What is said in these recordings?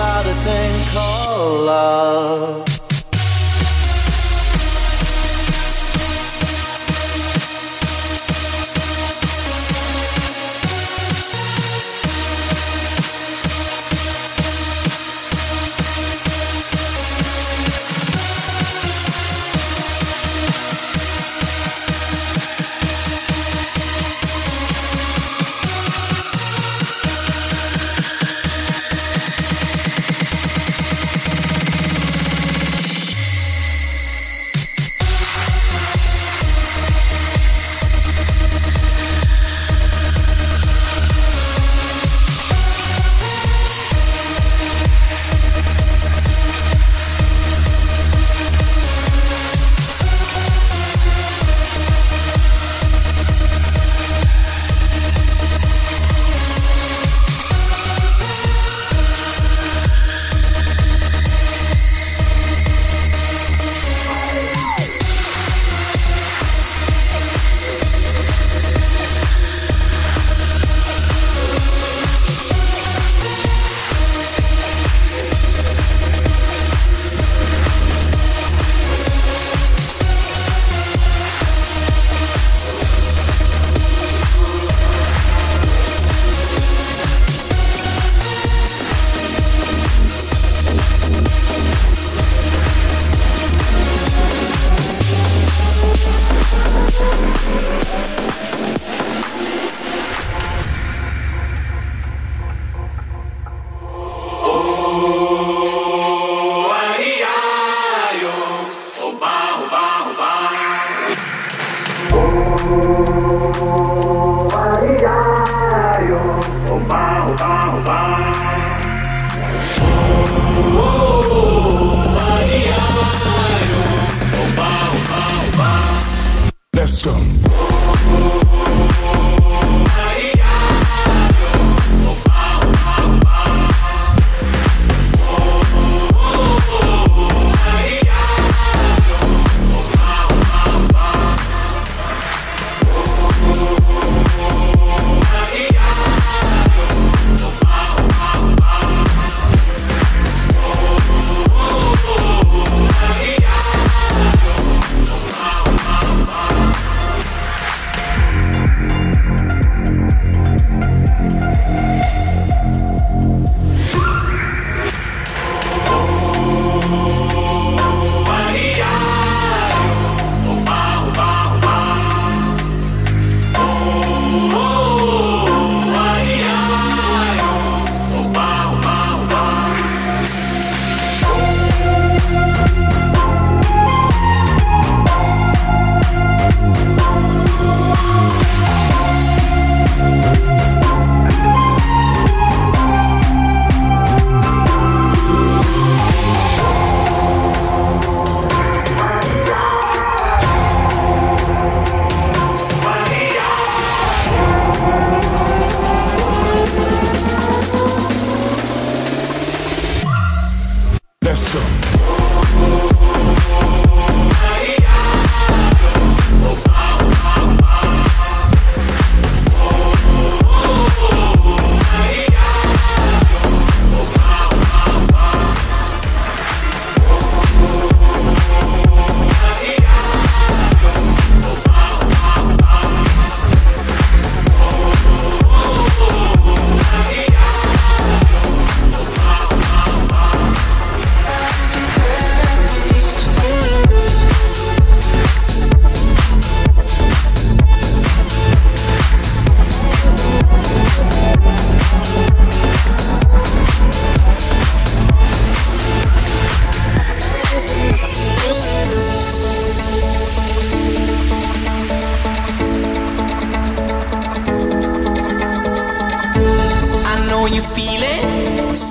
about a thing called love.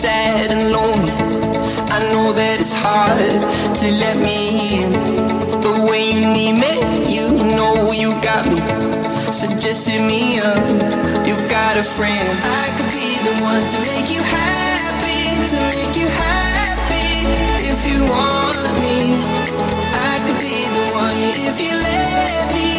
sad and lonely. I know that it's hard to let me in. The way you need me, you know you got me. So just hit me up, you got a friend. I could be the one to make you happy, to make you happy if you want me. I could be the one if you let me.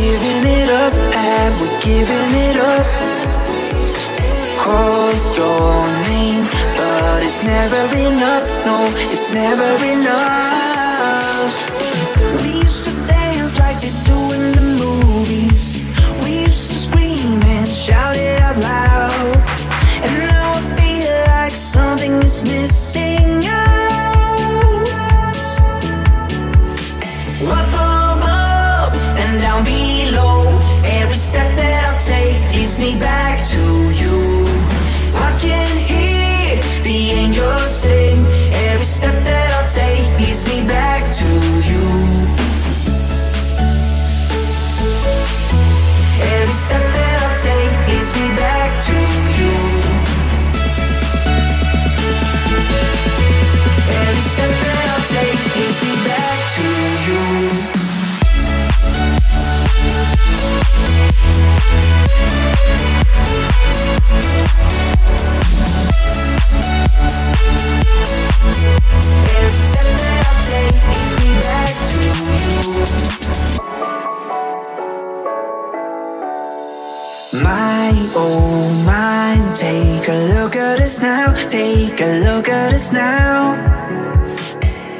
Given it up? Have we given it up? Call your name, but it's never enough. No, it's never enough. We used to dance like they do in the movies. We used to scream and shout it out loud. And now I feel like something is missing a look at us now, take a look at us now.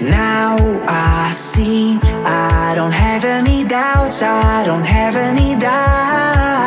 Now I see, I don't have any doubts, I don't have any doubts.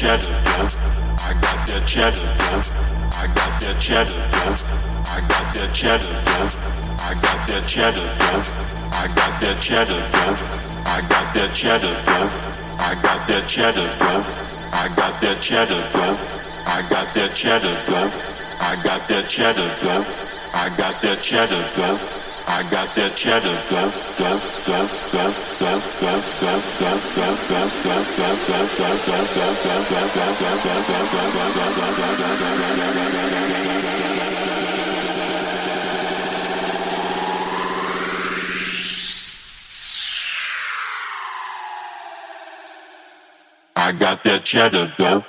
Got that cheddar dough. I got that cheddar dough. I got that cheddar dough. I got that cheddar dough. I got that cheddar dough. I got that cheddar dough. I got that cheddar dough. I got that cheddar dough. I got that cheddar dough. I got that cheddar dough. I got that cheddar dough. I got that cheddar dough. I got that cheddar dough, dough, dough, dough, dough, dough, dough, dough, dough, dough, dough, dough, I got that cheddar dough.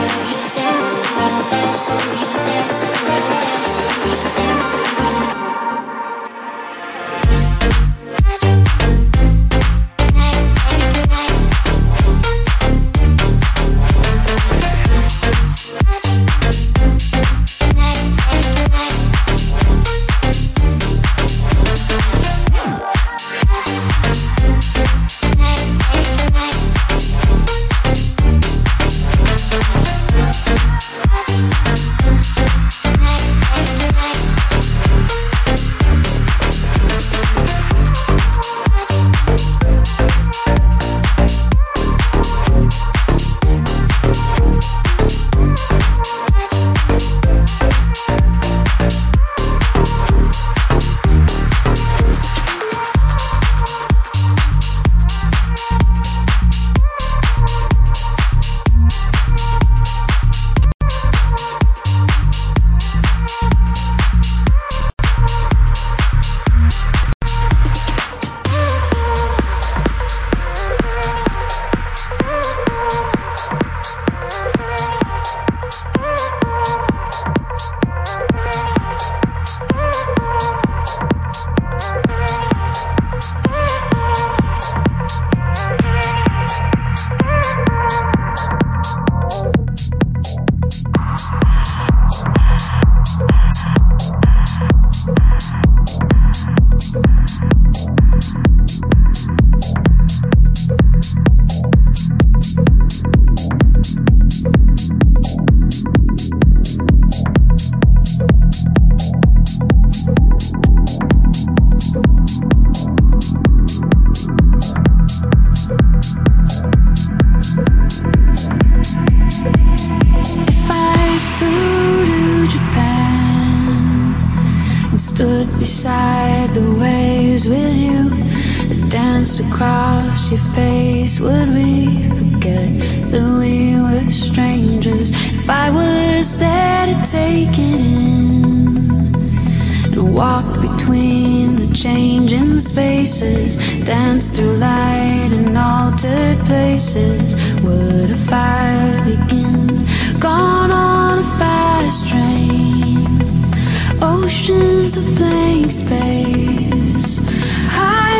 accept, accept, accept, accept. faces dance through light in altered places. Would a fire begin? Gone on a fast train. Oceans of blank space. High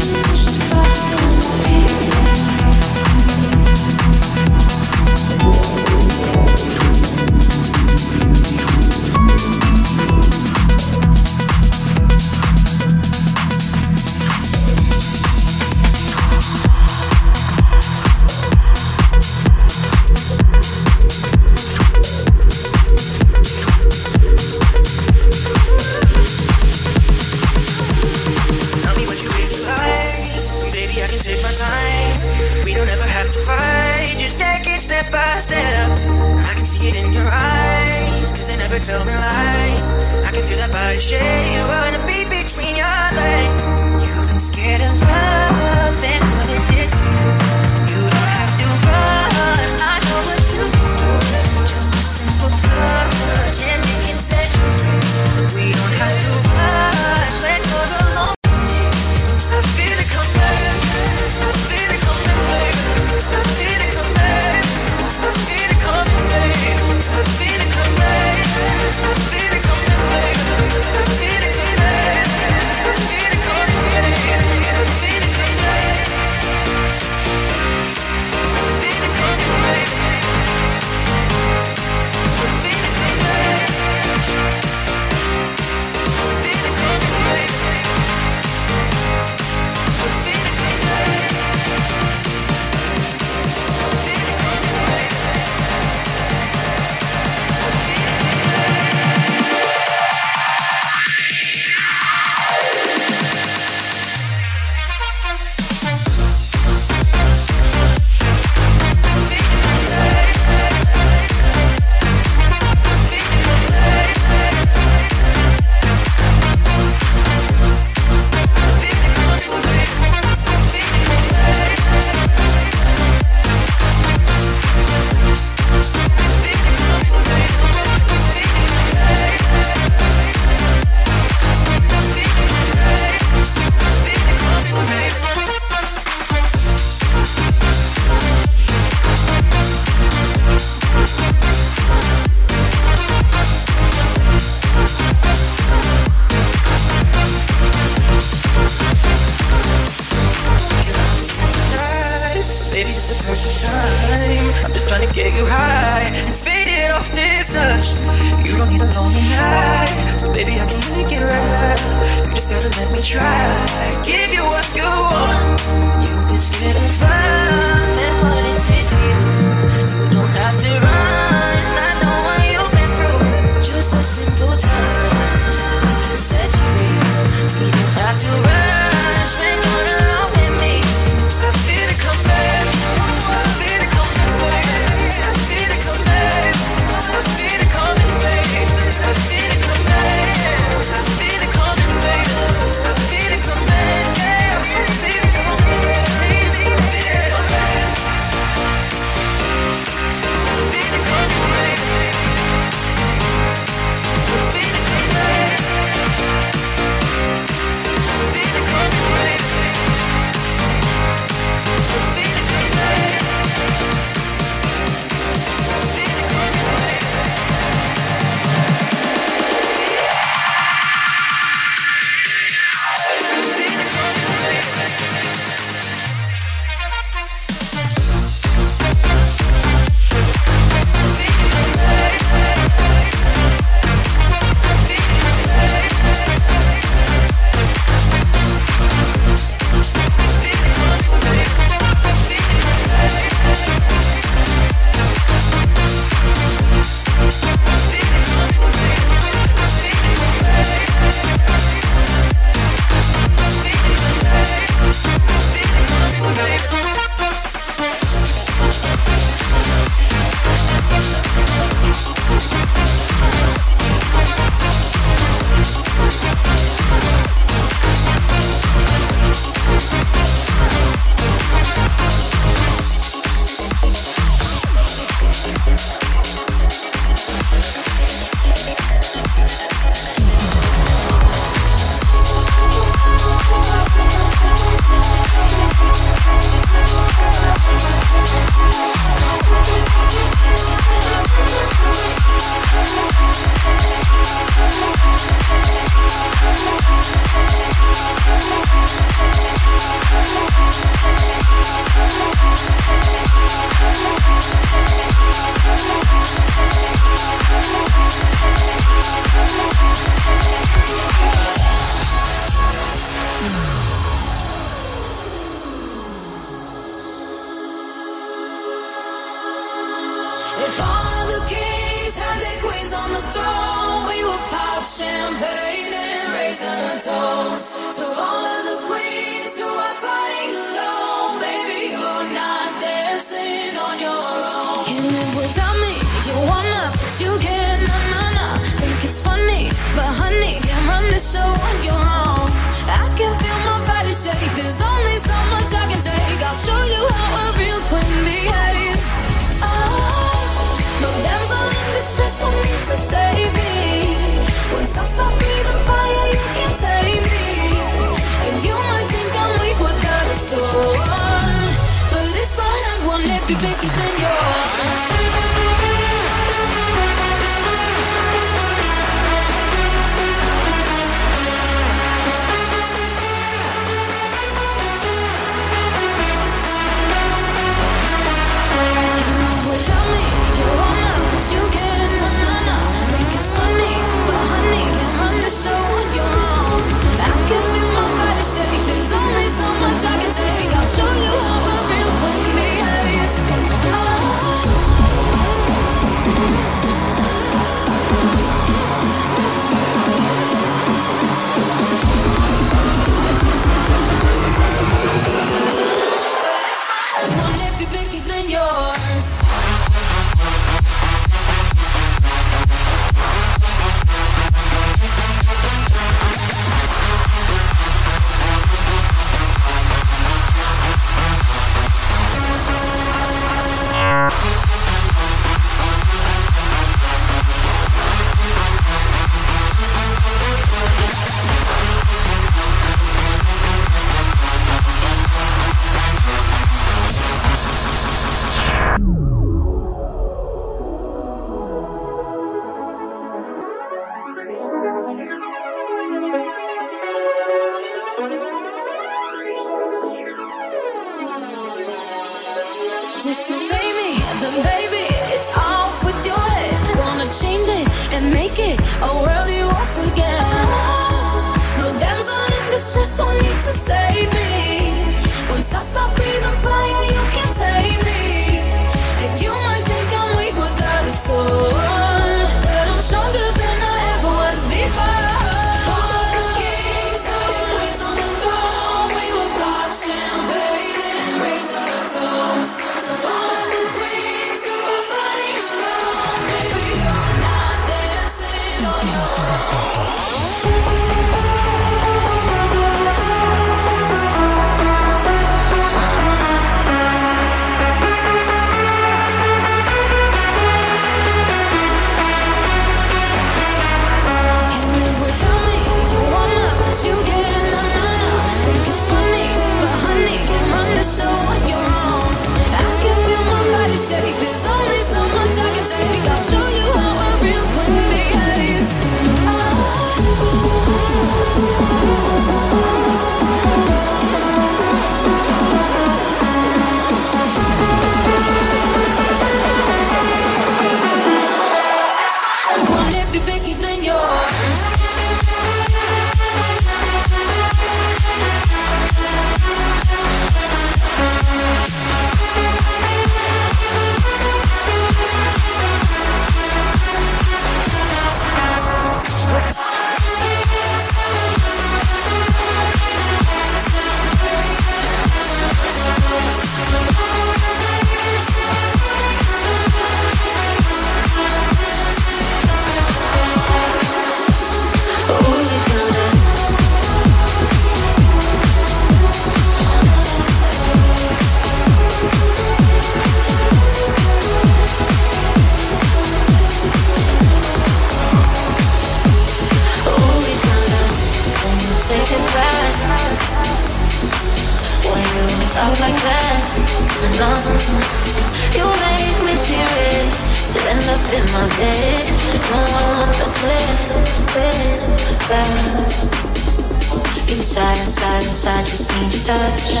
Inside, inside, inside, just need your touch.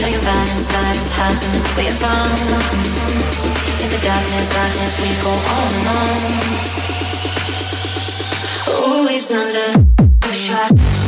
Know your violence, violence hides in the tip of your tongue. In the darkness, darkness, we go on and on. Always under pressure.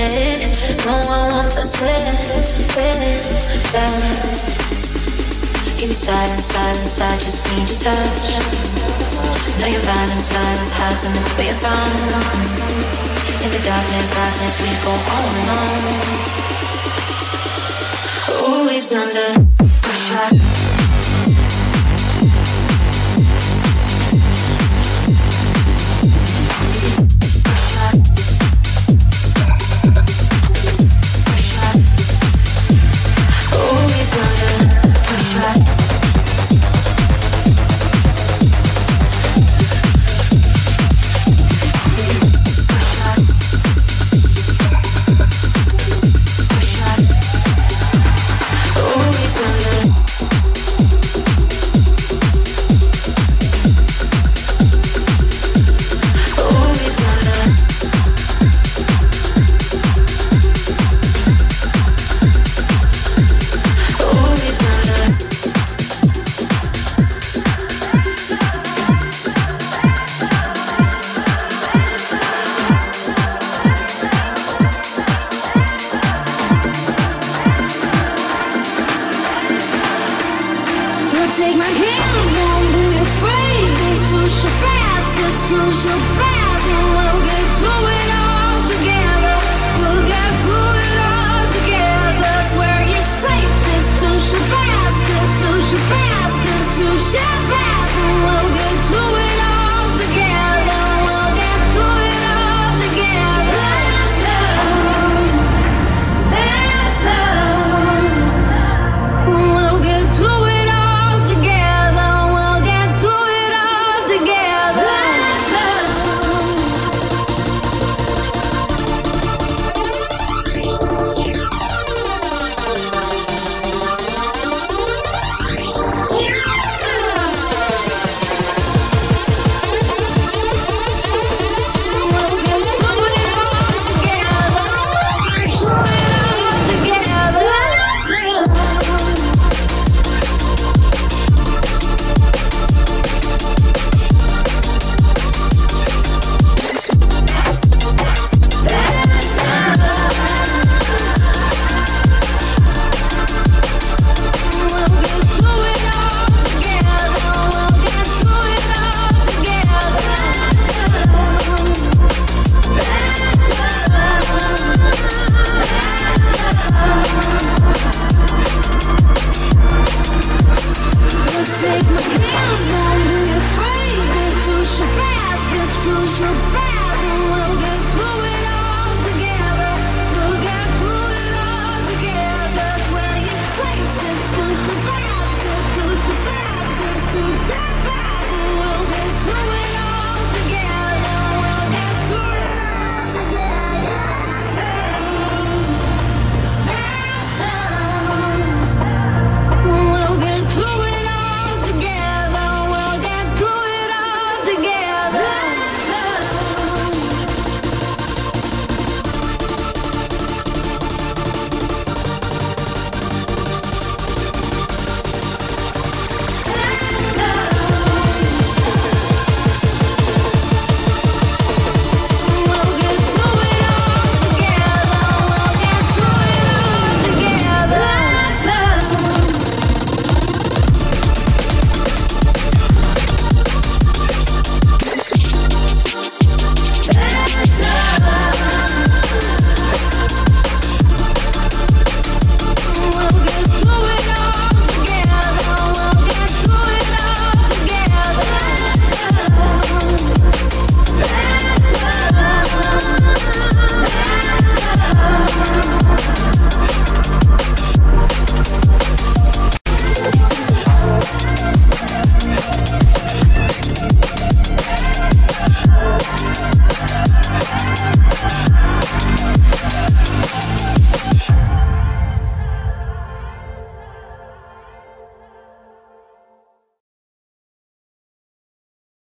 In bed. No, I want the sweat, that. Give me silence, silence, I just need your touch. Know your violence, violence has an for your tongue. In the darkness, darkness, we go on and on. Always under pressure.